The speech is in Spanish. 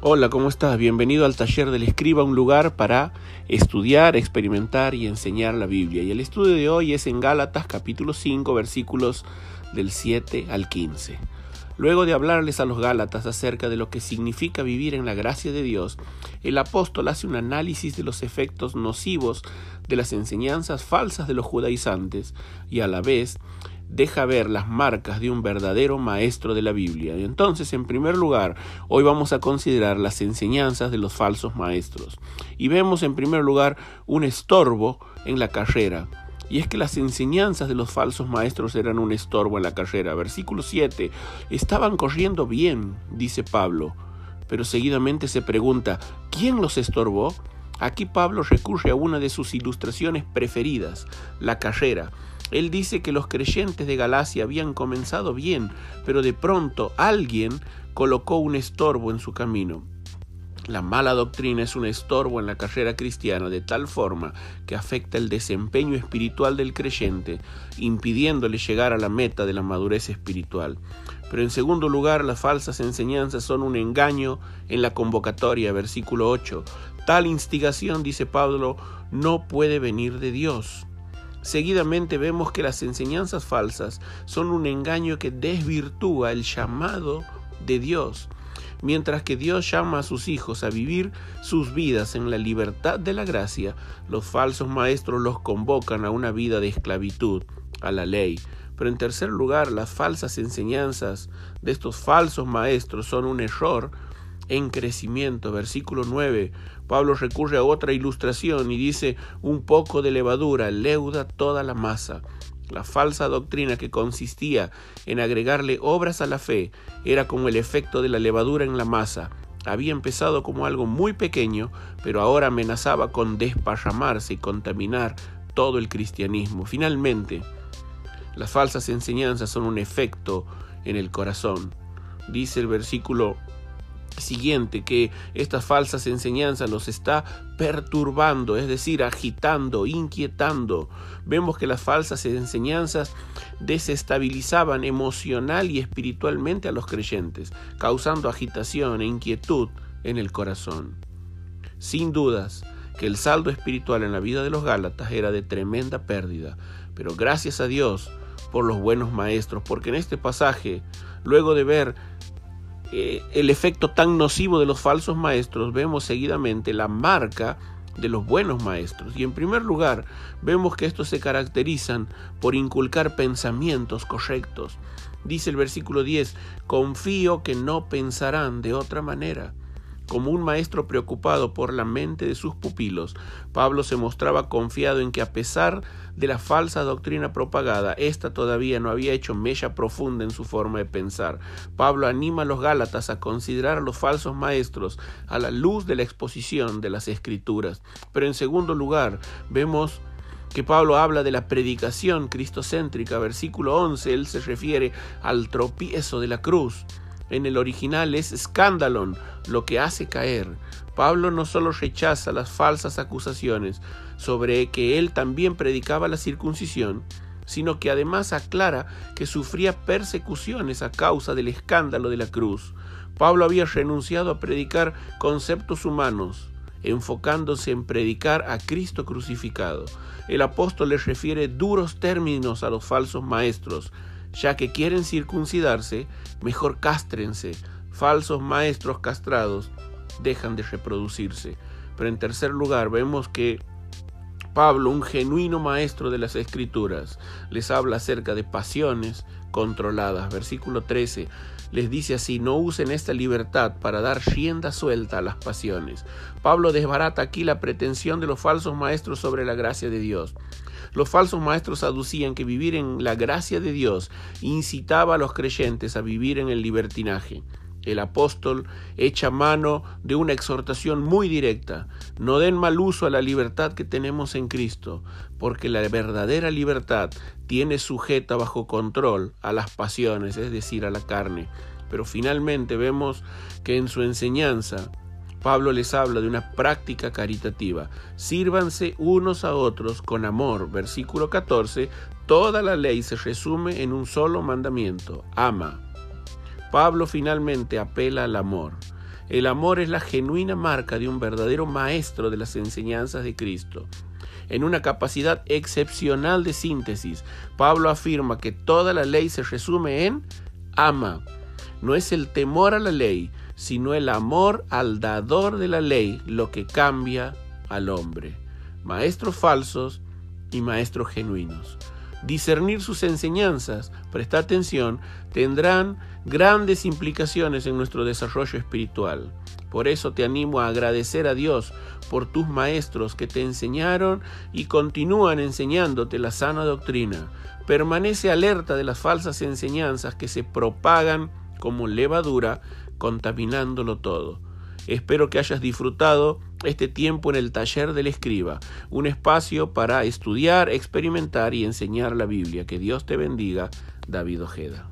Hola, ¿cómo estás? Bienvenido al taller del escriba, un lugar para estudiar, experimentar y enseñar la Biblia. Y el estudio de hoy es en Gálatas capítulo 5 versículos del 7 al 15. Luego de hablarles a los Gálatas acerca de lo que significa vivir en la gracia de Dios, el apóstol hace un análisis de los efectos nocivos de las enseñanzas falsas de los judaizantes y a la vez deja ver las marcas de un verdadero maestro de la Biblia. Y entonces, en primer lugar, hoy vamos a considerar las enseñanzas de los falsos maestros. Y vemos en primer lugar un estorbo en la carrera. Y es que las enseñanzas de los falsos maestros eran un estorbo en la carrera. Versículo 7. Estaban corriendo bien, dice Pablo. Pero seguidamente se pregunta, ¿quién los estorbó? Aquí Pablo recurre a una de sus ilustraciones preferidas, la carrera. Él dice que los creyentes de Galacia habían comenzado bien, pero de pronto alguien colocó un estorbo en su camino. La mala doctrina es un estorbo en la carrera cristiana de tal forma que afecta el desempeño espiritual del creyente, impidiéndole llegar a la meta de la madurez espiritual. Pero en segundo lugar, las falsas enseñanzas son un engaño en la convocatoria, versículo 8. Tal instigación, dice Pablo, no puede venir de Dios. Seguidamente vemos que las enseñanzas falsas son un engaño que desvirtúa el llamado de Dios. Mientras que Dios llama a sus hijos a vivir sus vidas en la libertad de la gracia, los falsos maestros los convocan a una vida de esclavitud, a la ley. Pero en tercer lugar, las falsas enseñanzas de estos falsos maestros son un error en crecimiento. Versículo 9, Pablo recurre a otra ilustración y dice, un poco de levadura leuda toda la masa. La falsa doctrina que consistía en agregarle obras a la fe era como el efecto de la levadura en la masa. Había empezado como algo muy pequeño, pero ahora amenazaba con desparramarse y contaminar todo el cristianismo. Finalmente, las falsas enseñanzas son un efecto en el corazón. Dice el versículo siguiente, que estas falsas enseñanzas los está perturbando, es decir, agitando, inquietando. Vemos que las falsas enseñanzas desestabilizaban emocional y espiritualmente a los creyentes, causando agitación e inquietud en el corazón. Sin dudas que el saldo espiritual en la vida de los Gálatas era de tremenda pérdida, pero gracias a Dios por los buenos maestros, porque en este pasaje, luego de ver eh, el efecto tan nocivo de los falsos maestros, vemos seguidamente la marca de los buenos maestros. Y en primer lugar, vemos que estos se caracterizan por inculcar pensamientos correctos. Dice el versículo 10, confío que no pensarán de otra manera. Como un maestro preocupado por la mente de sus pupilos, Pablo se mostraba confiado en que a pesar de la falsa doctrina propagada, ésta todavía no había hecho mella profunda en su forma de pensar. Pablo anima a los Gálatas a considerar a los falsos maestros a la luz de la exposición de las Escrituras. Pero en segundo lugar, vemos que Pablo habla de la predicación cristocéntrica, versículo 11, él se refiere al tropiezo de la cruz. En el original es escándalon, lo que hace caer. Pablo no solo rechaza las falsas acusaciones sobre que él también predicaba la circuncisión, sino que además aclara que sufría persecuciones a causa del escándalo de la cruz. Pablo había renunciado a predicar conceptos humanos, enfocándose en predicar a Cristo crucificado. El apóstol le refiere duros términos a los falsos maestros, ya que quieren circuncidarse, mejor cástrense. Falsos maestros castrados dejan de reproducirse. Pero en tercer lugar, vemos que Pablo, un genuino maestro de las escrituras, les habla acerca de pasiones controladas. Versículo 13 les dice así, no usen esta libertad para dar rienda suelta a las pasiones. Pablo desbarata aquí la pretensión de los falsos maestros sobre la gracia de Dios. Los falsos maestros aducían que vivir en la gracia de Dios incitaba a los creyentes a vivir en el libertinaje. El apóstol echa mano de una exhortación muy directa. No den mal uso a la libertad que tenemos en Cristo, porque la verdadera libertad tiene sujeta bajo control a las pasiones, es decir, a la carne. Pero finalmente vemos que en su enseñanza Pablo les habla de una práctica caritativa. Sírvanse unos a otros con amor. Versículo 14. Toda la ley se resume en un solo mandamiento. Ama. Pablo finalmente apela al amor. El amor es la genuina marca de un verdadero maestro de las enseñanzas de Cristo. En una capacidad excepcional de síntesis, Pablo afirma que toda la ley se resume en ama. No es el temor a la ley, sino el amor al dador de la ley lo que cambia al hombre. Maestros falsos y maestros genuinos. Discernir sus enseñanzas, presta atención, tendrán grandes implicaciones en nuestro desarrollo espiritual. Por eso te animo a agradecer a Dios por tus maestros que te enseñaron y continúan enseñándote la sana doctrina. Permanece alerta de las falsas enseñanzas que se propagan como levadura, contaminándolo todo. Espero que hayas disfrutado este tiempo en el taller del escriba, un espacio para estudiar, experimentar y enseñar la Biblia. Que Dios te bendiga, David Ojeda.